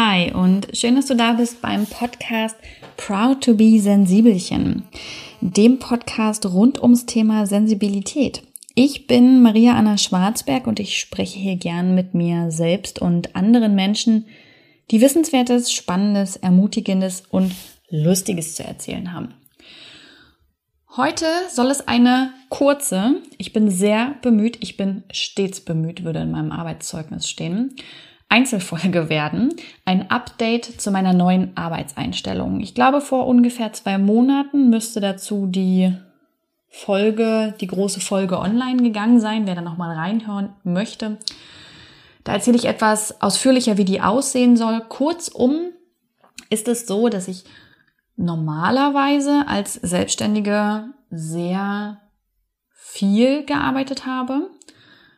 Hi und schön, dass du da bist beim Podcast Proud to be Sensibelchen, dem Podcast rund ums Thema Sensibilität. Ich bin Maria Anna Schwarzberg und ich spreche hier gern mit mir selbst und anderen Menschen, die Wissenswertes, Spannendes, Ermutigendes und Lustiges zu erzählen haben. Heute soll es eine kurze, ich bin sehr bemüht, ich bin stets bemüht, würde in meinem Arbeitszeugnis stehen, Einzelfolge werden. Ein Update zu meiner neuen Arbeitseinstellung. Ich glaube, vor ungefähr zwei Monaten müsste dazu die Folge, die große Folge online gegangen sein, wer da nochmal reinhören möchte. Da erzähle ich etwas ausführlicher, wie die aussehen soll. Kurzum ist es so, dass ich normalerweise als Selbstständige sehr viel gearbeitet habe,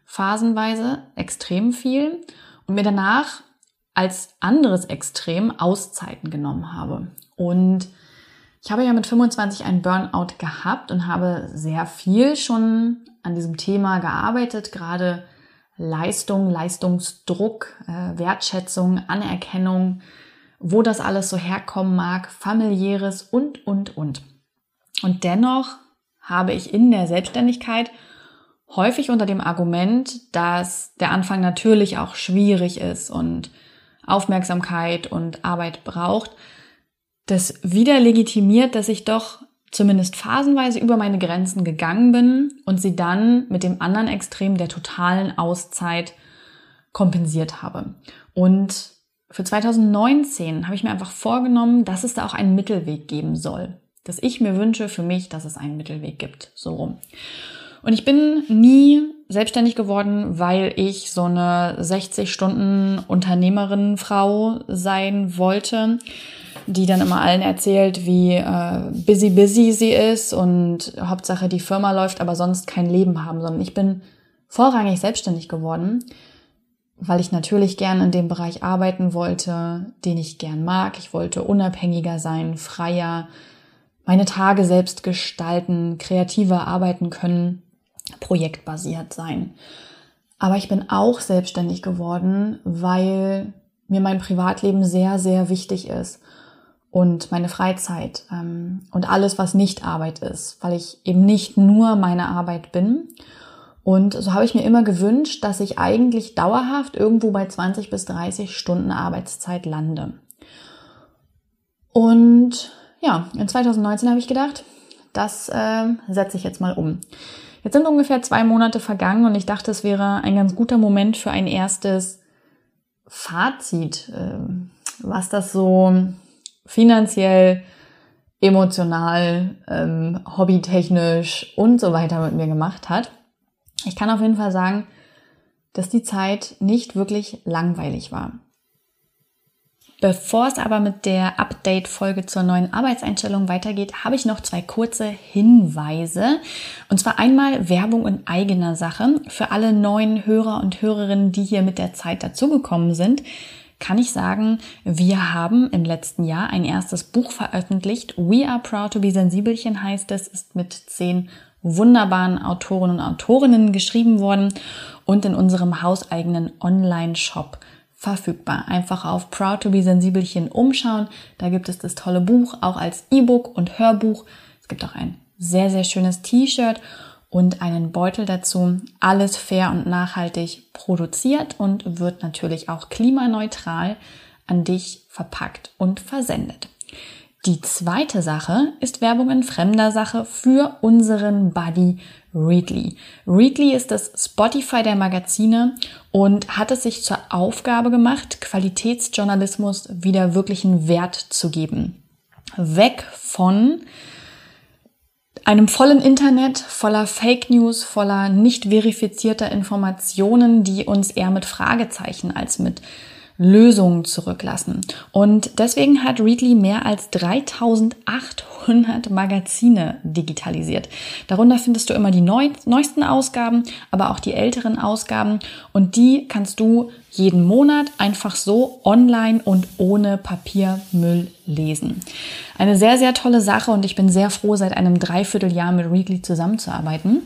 phasenweise extrem viel mir danach als anderes Extrem Auszeiten genommen habe. Und ich habe ja mit 25 einen Burnout gehabt und habe sehr viel schon an diesem Thema gearbeitet, gerade Leistung, Leistungsdruck, äh, Wertschätzung, Anerkennung, wo das alles so herkommen mag, familiäres und, und, und. Und dennoch habe ich in der Selbstständigkeit häufig unter dem Argument, dass der Anfang natürlich auch schwierig ist und Aufmerksamkeit und Arbeit braucht, das wieder legitimiert, dass ich doch zumindest phasenweise über meine Grenzen gegangen bin und sie dann mit dem anderen Extrem der totalen Auszeit kompensiert habe. Und für 2019 habe ich mir einfach vorgenommen, dass es da auch einen Mittelweg geben soll. Dass ich mir wünsche für mich, dass es einen Mittelweg gibt. So rum. Und ich bin nie selbstständig geworden, weil ich so eine 60 Stunden Unternehmerin Frau sein wollte, die dann immer allen erzählt, wie äh, busy busy sie ist und Hauptsache die Firma läuft, aber sonst kein Leben haben, sondern ich bin vorrangig selbstständig geworden, weil ich natürlich gern in dem Bereich arbeiten wollte, den ich gern mag. Ich wollte unabhängiger sein, freier, meine Tage selbst gestalten, kreativer arbeiten können projektbasiert sein. Aber ich bin auch selbstständig geworden, weil mir mein Privatleben sehr, sehr wichtig ist und meine Freizeit ähm, und alles, was nicht Arbeit ist, weil ich eben nicht nur meine Arbeit bin. Und so habe ich mir immer gewünscht, dass ich eigentlich dauerhaft irgendwo bei 20 bis 30 Stunden Arbeitszeit lande. Und ja, in 2019 habe ich gedacht, das äh, setze ich jetzt mal um. Jetzt sind ungefähr zwei Monate vergangen und ich dachte, es wäre ein ganz guter Moment für ein erstes Fazit, ähm, was das so finanziell, emotional, ähm, hobbytechnisch und so weiter mit mir gemacht hat. Ich kann auf jeden Fall sagen, dass die Zeit nicht wirklich langweilig war. Bevor es aber mit der Update-Folge zur neuen Arbeitseinstellung weitergeht, habe ich noch zwei kurze Hinweise. Und zwar einmal Werbung in eigener Sache. Für alle neuen Hörer und Hörerinnen, die hier mit der Zeit dazugekommen sind, kann ich sagen, wir haben im letzten Jahr ein erstes Buch veröffentlicht. We Are Proud to be Sensibelchen heißt es, ist mit zehn wunderbaren Autoren und Autorinnen geschrieben worden und in unserem hauseigenen Online-Shop verfügbar. Einfach auf Proud to be Sensibelchen umschauen. Da gibt es das tolle Buch auch als E-Book und Hörbuch. Es gibt auch ein sehr, sehr schönes T-Shirt und einen Beutel dazu. Alles fair und nachhaltig produziert und wird natürlich auch klimaneutral an dich verpackt und versendet. Die zweite Sache ist Werbung in fremder Sache für unseren Buddy Readly. Readly ist das Spotify der Magazine und hat es sich zur Aufgabe gemacht, Qualitätsjournalismus wieder wirklichen Wert zu geben. Weg von einem vollen Internet, voller Fake News, voller nicht verifizierter Informationen, die uns eher mit Fragezeichen als mit Lösungen zurücklassen. Und deswegen hat Readly mehr als 3800 Magazine digitalisiert. Darunter findest du immer die neu, neuesten Ausgaben, aber auch die älteren Ausgaben. Und die kannst du jeden Monat einfach so online und ohne Papiermüll lesen. Eine sehr, sehr tolle Sache und ich bin sehr froh, seit einem Dreivierteljahr mit Readly zusammenzuarbeiten.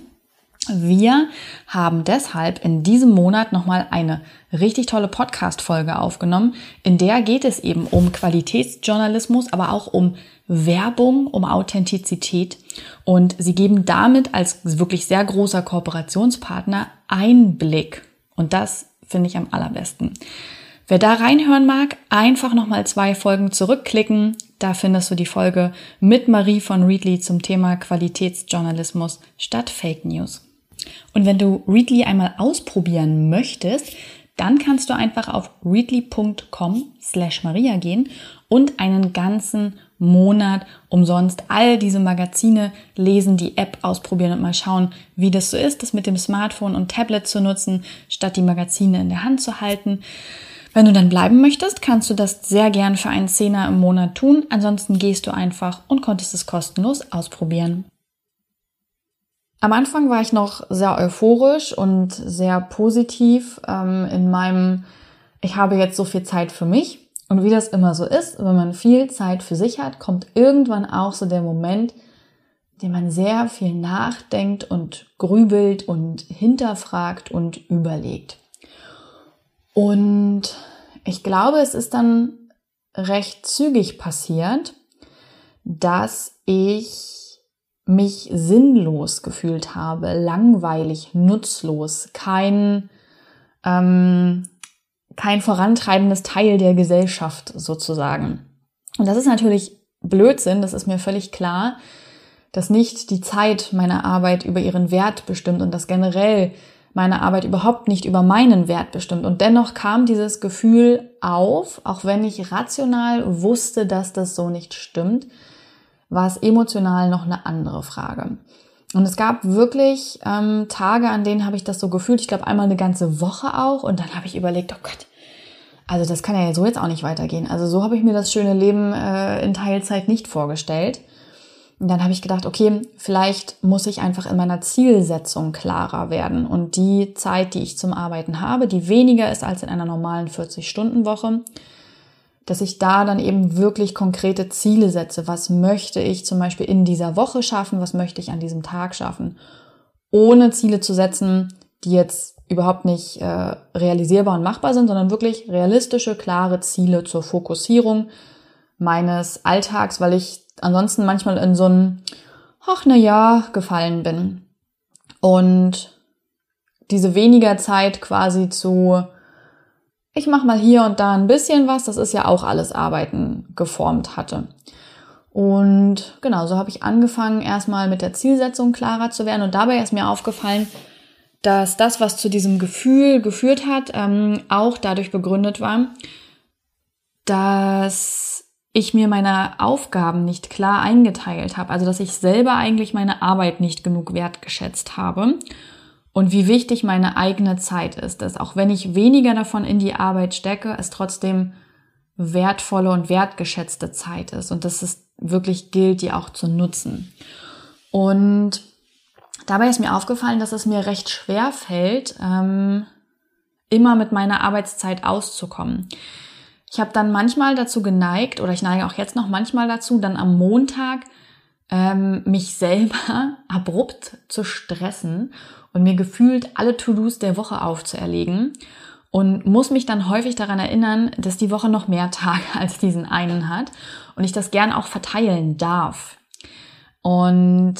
Wir haben deshalb in diesem Monat nochmal eine richtig tolle Podcast-Folge aufgenommen. In der geht es eben um Qualitätsjournalismus, aber auch um Werbung, um Authentizität. Und sie geben damit als wirklich sehr großer Kooperationspartner Einblick. Und das finde ich am allerbesten. Wer da reinhören mag, einfach nochmal zwei Folgen zurückklicken. Da findest du die Folge mit Marie von Readly zum Thema Qualitätsjournalismus statt Fake News. Und wenn du Readly einmal ausprobieren möchtest, dann kannst du einfach auf readly.com slash Maria gehen und einen ganzen Monat umsonst all diese Magazine lesen, die App ausprobieren und mal schauen, wie das so ist, das mit dem Smartphone und Tablet zu nutzen, statt die Magazine in der Hand zu halten. Wenn du dann bleiben möchtest, kannst du das sehr gern für einen Zehner im Monat tun. Ansonsten gehst du einfach und konntest es kostenlos ausprobieren. Am Anfang war ich noch sehr euphorisch und sehr positiv ähm, in meinem, ich habe jetzt so viel Zeit für mich. Und wie das immer so ist, wenn man viel Zeit für sich hat, kommt irgendwann auch so der Moment, den man sehr viel nachdenkt und grübelt und hinterfragt und überlegt. Und ich glaube, es ist dann recht zügig passiert, dass ich mich sinnlos gefühlt habe, langweilig, nutzlos, kein, ähm, kein vorantreibendes Teil der Gesellschaft sozusagen. Und das ist natürlich Blödsinn, das ist mir völlig klar, dass nicht die Zeit meiner Arbeit über ihren Wert bestimmt und dass generell meine Arbeit überhaupt nicht über meinen Wert bestimmt. Und dennoch kam dieses Gefühl auf, auch wenn ich rational wusste, dass das so nicht stimmt, war es emotional noch eine andere Frage. Und es gab wirklich ähm, Tage, an denen habe ich das so gefühlt. Ich glaube einmal eine ganze Woche auch. Und dann habe ich überlegt, oh Gott, also das kann ja so jetzt auch nicht weitergehen. Also so habe ich mir das schöne Leben äh, in Teilzeit nicht vorgestellt. Und dann habe ich gedacht, okay, vielleicht muss ich einfach in meiner Zielsetzung klarer werden. Und die Zeit, die ich zum Arbeiten habe, die weniger ist als in einer normalen 40-Stunden-Woche, dass ich da dann eben wirklich konkrete Ziele setze. Was möchte ich zum Beispiel in dieser Woche schaffen? Was möchte ich an diesem Tag schaffen? Ohne Ziele zu setzen, die jetzt überhaupt nicht äh, realisierbar und machbar sind, sondern wirklich realistische, klare Ziele zur Fokussierung meines Alltags, weil ich ansonsten manchmal in so ein, ach na ja, gefallen bin. Und diese weniger Zeit quasi zu ich mache mal hier und da ein bisschen was, das ist ja auch alles Arbeiten geformt hatte. Und genau, so habe ich angefangen, erstmal mit der Zielsetzung klarer zu werden. Und dabei ist mir aufgefallen, dass das, was zu diesem Gefühl geführt hat, ähm, auch dadurch begründet war, dass ich mir meine Aufgaben nicht klar eingeteilt habe. Also dass ich selber eigentlich meine Arbeit nicht genug wertgeschätzt habe und wie wichtig meine eigene Zeit ist, dass auch wenn ich weniger davon in die Arbeit stecke, es trotzdem wertvolle und wertgeschätzte Zeit ist und dass es wirklich gilt, die auch zu nutzen. Und dabei ist mir aufgefallen, dass es mir recht schwer fällt, ähm, immer mit meiner Arbeitszeit auszukommen. Ich habe dann manchmal dazu geneigt, oder ich neige auch jetzt noch manchmal dazu, dann am Montag ähm, mich selber abrupt zu stressen und mir gefühlt alle To-Dos der Woche aufzuerlegen und muss mich dann häufig daran erinnern, dass die Woche noch mehr Tage als diesen einen hat und ich das gern auch verteilen darf. Und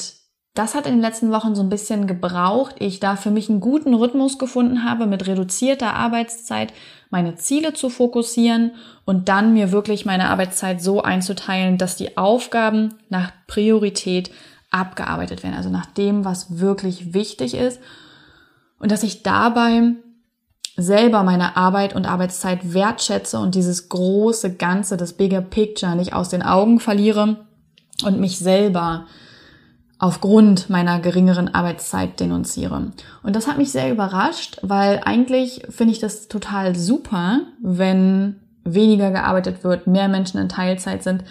das hat in den letzten Wochen so ein bisschen gebraucht. Ich da für mich einen guten Rhythmus gefunden habe, mit reduzierter Arbeitszeit meine Ziele zu fokussieren und dann mir wirklich meine Arbeitszeit so einzuteilen, dass die Aufgaben nach Priorität abgearbeitet werden, also nach dem, was wirklich wichtig ist. Und dass ich dabei selber meine Arbeit und Arbeitszeit wertschätze und dieses große Ganze, das Bigger Picture nicht aus den Augen verliere und mich selber aufgrund meiner geringeren Arbeitszeit denunziere. Und das hat mich sehr überrascht, weil eigentlich finde ich das total super, wenn weniger gearbeitet wird, mehr Menschen in Teilzeit sind,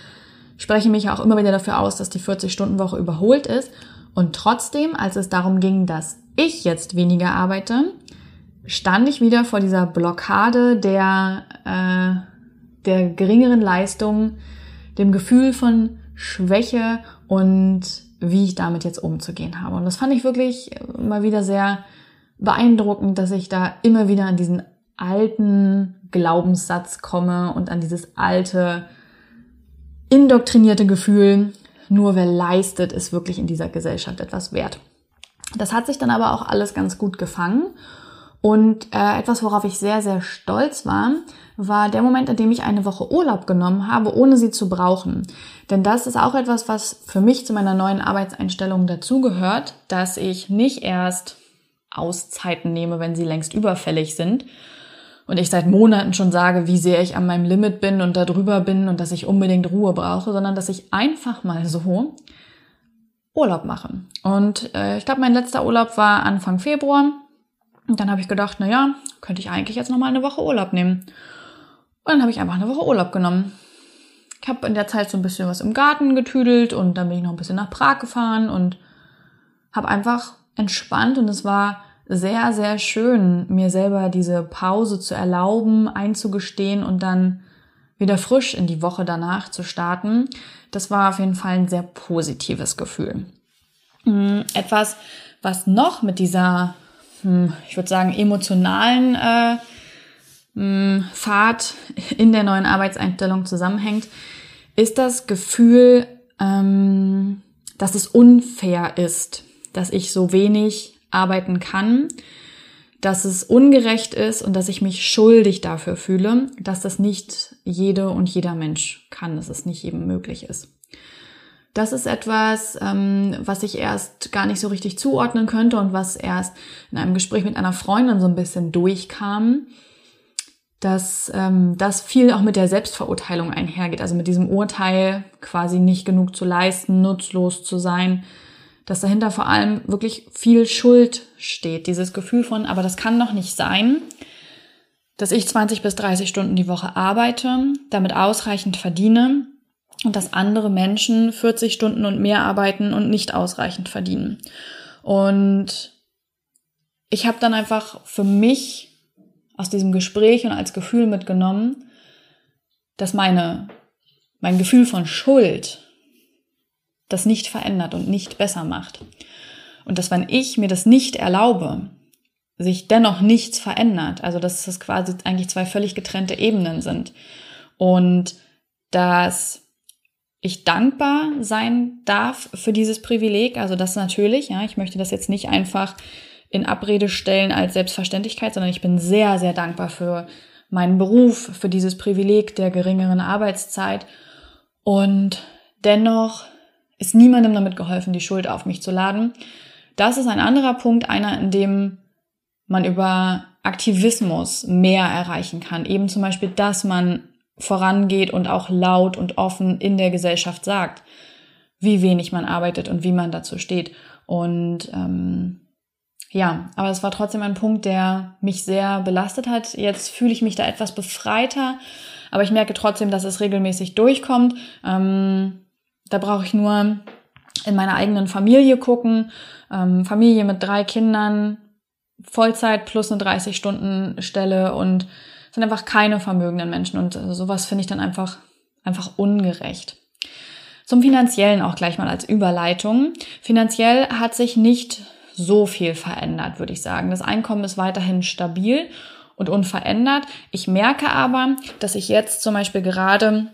spreche mich auch immer wieder dafür aus, dass die 40-Stunden-Woche überholt ist. Und trotzdem, als es darum ging, dass ich jetzt weniger arbeite, stand ich wieder vor dieser Blockade der, äh, der geringeren Leistung, dem Gefühl von Schwäche und wie ich damit jetzt umzugehen habe. Und das fand ich wirklich mal wieder sehr beeindruckend, dass ich da immer wieder an diesen alten Glaubenssatz komme und an dieses alte, indoktrinierte Gefühl, nur wer leistet, ist wirklich in dieser Gesellschaft etwas wert. Das hat sich dann aber auch alles ganz gut gefangen. Und äh, etwas, worauf ich sehr, sehr stolz war, war der Moment, in dem ich eine Woche Urlaub genommen habe, ohne sie zu brauchen. Denn das ist auch etwas, was für mich zu meiner neuen Arbeitseinstellung dazugehört, dass ich nicht erst Auszeiten nehme, wenn sie längst überfällig sind, und ich seit Monaten schon sage, wie sehr ich an meinem Limit bin und da drüber bin und dass ich unbedingt Ruhe brauche, sondern dass ich einfach mal so Urlaub mache. Und äh, ich glaube, mein letzter Urlaub war Anfang Februar. Und dann habe ich gedacht, na ja, könnte ich eigentlich jetzt noch mal eine Woche Urlaub nehmen. Und dann habe ich einfach eine Woche Urlaub genommen. Ich habe in der Zeit so ein bisschen was im Garten getüdelt und dann bin ich noch ein bisschen nach Prag gefahren und habe einfach entspannt und es war sehr, sehr schön, mir selber diese Pause zu erlauben, einzugestehen und dann wieder frisch in die Woche danach zu starten. Das war auf jeden Fall ein sehr positives Gefühl. Mm, etwas, was noch mit dieser, hm, ich würde sagen, emotionalen äh, hm, Fahrt in der neuen Arbeitseinstellung zusammenhängt, ist das Gefühl, ähm, dass es unfair ist, dass ich so wenig arbeiten kann, dass es ungerecht ist und dass ich mich schuldig dafür fühle, dass das nicht jede und jeder Mensch kann, dass es nicht jedem möglich ist. Das ist etwas, ähm, was ich erst gar nicht so richtig zuordnen könnte und was erst in einem Gespräch mit einer Freundin so ein bisschen durchkam, dass ähm, das viel auch mit der Selbstverurteilung einhergeht, also mit diesem Urteil, quasi nicht genug zu leisten, nutzlos zu sein, dass dahinter vor allem wirklich viel Schuld steht. Dieses Gefühl von, aber das kann doch nicht sein, dass ich 20 bis 30 Stunden die Woche arbeite, damit ausreichend verdiene und dass andere Menschen 40 Stunden und mehr arbeiten und nicht ausreichend verdienen. Und ich habe dann einfach für mich aus diesem Gespräch und als Gefühl mitgenommen, dass meine, mein Gefühl von Schuld das nicht verändert und nicht besser macht. Und dass wenn ich mir das nicht erlaube, sich dennoch nichts verändert, also dass es quasi eigentlich zwei völlig getrennte Ebenen sind und dass ich dankbar sein darf für dieses Privileg, also das natürlich, ja, ich möchte das jetzt nicht einfach in Abrede stellen als Selbstverständlichkeit, sondern ich bin sehr, sehr dankbar für meinen Beruf, für dieses Privileg der geringeren Arbeitszeit und dennoch ist niemandem damit geholfen, die Schuld auf mich zu laden. Das ist ein anderer Punkt, einer, in dem man über Aktivismus mehr erreichen kann. Eben zum Beispiel, dass man vorangeht und auch laut und offen in der Gesellschaft sagt, wie wenig man arbeitet und wie man dazu steht. Und ähm, ja, aber es war trotzdem ein Punkt, der mich sehr belastet hat. Jetzt fühle ich mich da etwas befreiter, aber ich merke trotzdem, dass es regelmäßig durchkommt. Ähm, da brauche ich nur in meiner eigenen Familie gucken. Ähm, Familie mit drei Kindern, Vollzeit plus eine 30-Stunden-Stelle und sind einfach keine vermögenden Menschen. Und äh, sowas finde ich dann einfach, einfach ungerecht. Zum Finanziellen auch gleich mal als Überleitung. Finanziell hat sich nicht so viel verändert, würde ich sagen. Das Einkommen ist weiterhin stabil und unverändert. Ich merke aber, dass ich jetzt zum Beispiel gerade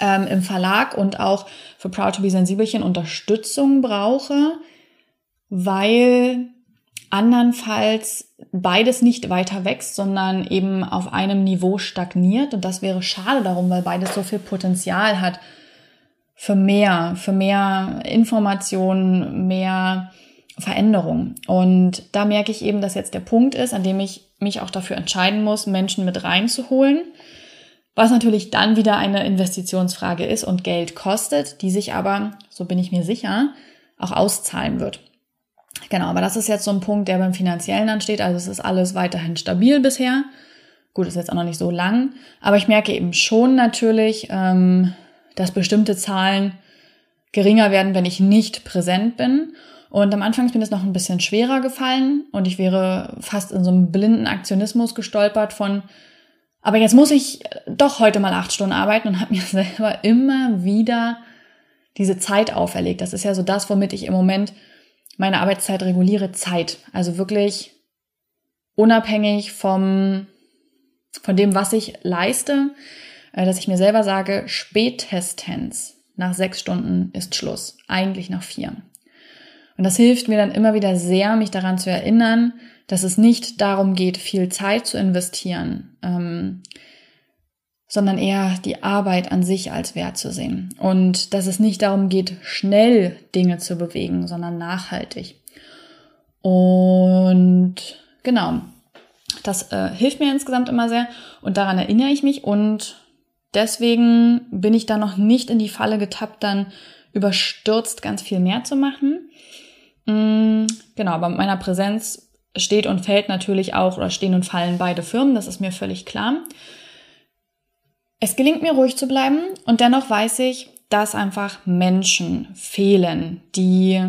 ähm, im Verlag und auch für Proud to be Sensibelchen Unterstützung brauche, weil andernfalls beides nicht weiter wächst, sondern eben auf einem Niveau stagniert. Und das wäre schade darum, weil beides so viel Potenzial hat für mehr, für mehr Informationen, mehr Veränderung. Und da merke ich eben, dass jetzt der Punkt ist, an dem ich mich auch dafür entscheiden muss, Menschen mit reinzuholen was natürlich dann wieder eine Investitionsfrage ist und Geld kostet, die sich aber, so bin ich mir sicher, auch auszahlen wird. Genau, aber das ist jetzt so ein Punkt, der beim Finanziellen ansteht. Also es ist alles weiterhin stabil bisher. Gut, ist jetzt auch noch nicht so lang, aber ich merke eben schon natürlich, ähm, dass bestimmte Zahlen geringer werden, wenn ich nicht präsent bin. Und am Anfang ist mir das noch ein bisschen schwerer gefallen und ich wäre fast in so einem blinden Aktionismus gestolpert von, aber jetzt muss ich doch heute mal acht Stunden arbeiten und habe mir selber immer wieder diese Zeit auferlegt. Das ist ja so das, womit ich im Moment meine Arbeitszeit reguliere, Zeit. Also wirklich unabhängig vom, von dem, was ich leiste, äh, dass ich mir selber sage, spätestens nach sechs Stunden ist Schluss. Eigentlich nach vier. Und das hilft mir dann immer wieder sehr, mich daran zu erinnern, dass es nicht darum geht, viel Zeit zu investieren, ähm, sondern eher die Arbeit an sich als Wert zu sehen. Und dass es nicht darum geht, schnell Dinge zu bewegen, sondern nachhaltig. Und genau, das äh, hilft mir insgesamt immer sehr und daran erinnere ich mich und deswegen bin ich da noch nicht in die Falle getappt, dann überstürzt ganz viel mehr zu machen. Mm, genau, aber mit meiner Präsenz steht und fällt natürlich auch oder stehen und fallen beide Firmen, das ist mir völlig klar. Es gelingt mir ruhig zu bleiben und dennoch weiß ich, dass einfach Menschen fehlen, die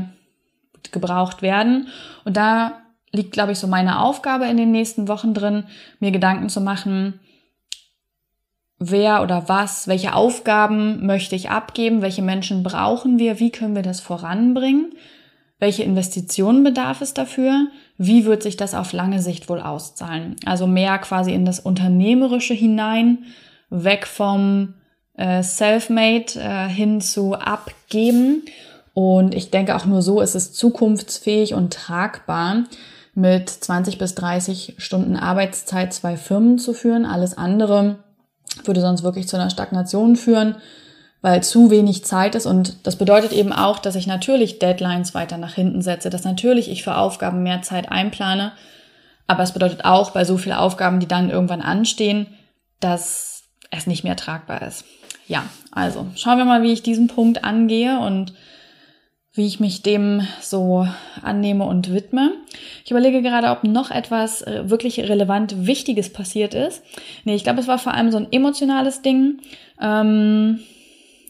gebraucht werden. Und da liegt, glaube ich, so meine Aufgabe in den nächsten Wochen drin, mir Gedanken zu machen, wer oder was, welche Aufgaben möchte ich abgeben, welche Menschen brauchen wir, wie können wir das voranbringen, welche Investitionen bedarf es dafür, wie wird sich das auf lange Sicht wohl auszahlen. Also mehr quasi in das Unternehmerische hinein, weg vom äh, Selfmade äh, hin zu abgeben. Und ich denke auch nur so ist es zukunftsfähig und tragbar mit 20 bis 30 Stunden Arbeitszeit zwei Firmen zu führen. Alles andere würde sonst wirklich zu einer Stagnation führen, weil zu wenig Zeit ist. Und das bedeutet eben auch, dass ich natürlich Deadlines weiter nach hinten setze, dass natürlich ich für Aufgaben mehr Zeit einplane. Aber es bedeutet auch bei so vielen Aufgaben, die dann irgendwann anstehen, dass es nicht mehr tragbar ist. Ja, also schauen wir mal, wie ich diesen Punkt angehe und wie ich mich dem so annehme und widme. Ich überlege gerade, ob noch etwas äh, wirklich relevant Wichtiges passiert ist. Nee, ich glaube, es war vor allem so ein emotionales Ding. Ähm,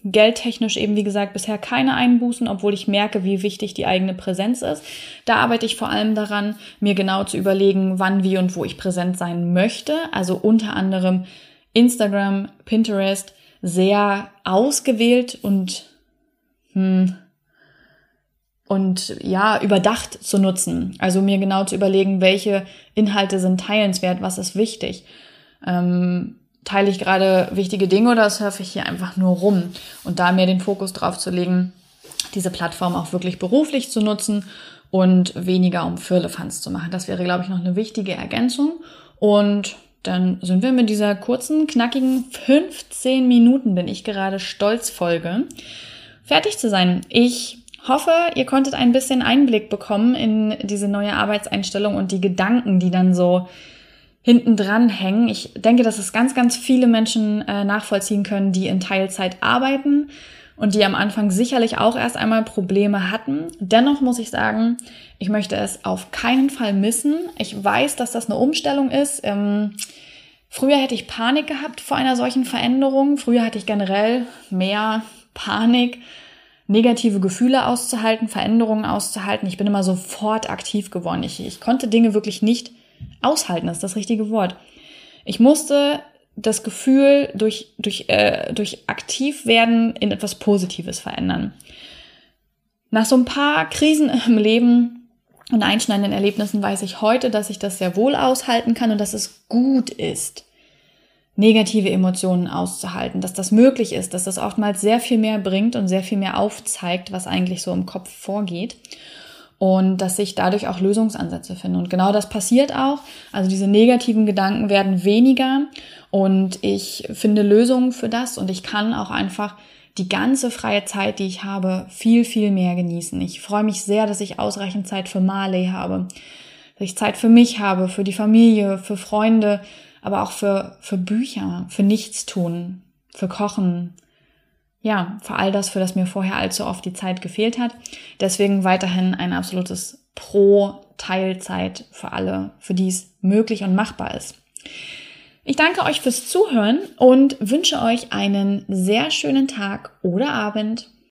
geldtechnisch eben, wie gesagt, bisher keine Einbußen, obwohl ich merke, wie wichtig die eigene Präsenz ist. Da arbeite ich vor allem daran, mir genau zu überlegen, wann, wie und wo ich präsent sein möchte. Also unter anderem Instagram, Pinterest, sehr ausgewählt und hm, und ja, überdacht zu nutzen. Also mir genau zu überlegen, welche Inhalte sind teilenswert, was ist wichtig. Ähm, teile ich gerade wichtige Dinge oder surfe ich hier einfach nur rum? Und da mir den Fokus drauf zu legen, diese Plattform auch wirklich beruflich zu nutzen und weniger um Firlefanz zu machen. Das wäre, glaube ich, noch eine wichtige Ergänzung. Und dann sind wir mit dieser kurzen, knackigen 15 Minuten, bin ich gerade stolz Folge, fertig zu sein. Ich hoffe, ihr konntet ein bisschen Einblick bekommen in diese neue Arbeitseinstellung und die Gedanken, die dann so hinten dran hängen. Ich denke, dass es ganz, ganz viele Menschen äh, nachvollziehen können, die in Teilzeit arbeiten und die am Anfang sicherlich auch erst einmal Probleme hatten. Dennoch muss ich sagen, ich möchte es auf keinen Fall missen. Ich weiß, dass das eine Umstellung ist. Ähm, früher hätte ich Panik gehabt vor einer solchen Veränderung. Früher hatte ich generell mehr Panik negative Gefühle auszuhalten, Veränderungen auszuhalten. Ich bin immer sofort aktiv geworden. Ich, ich konnte Dinge wirklich nicht aushalten, ist das richtige Wort. Ich musste das Gefühl durch, durch, äh, durch aktiv werden in etwas Positives verändern. Nach so ein paar Krisen im Leben und einschneidenden Erlebnissen weiß ich heute, dass ich das sehr wohl aushalten kann und dass es gut ist, negative Emotionen auszuhalten, dass das möglich ist, dass das oftmals sehr viel mehr bringt und sehr viel mehr aufzeigt, was eigentlich so im Kopf vorgeht und dass sich dadurch auch Lösungsansätze finden. Und genau das passiert auch. Also diese negativen Gedanken werden weniger und ich finde Lösungen für das und ich kann auch einfach die ganze freie Zeit, die ich habe, viel, viel mehr genießen. Ich freue mich sehr, dass ich ausreichend Zeit für Marley habe, dass ich Zeit für mich habe, für die Familie, für Freunde, aber auch für, für Bücher, für Nichtstun, für Kochen. Ja, für all das, für das mir vorher allzu oft die Zeit gefehlt hat. Deswegen weiterhin ein absolutes Pro-Teilzeit für alle, für die es möglich und machbar ist. Ich danke euch fürs Zuhören und wünsche euch einen sehr schönen Tag oder Abend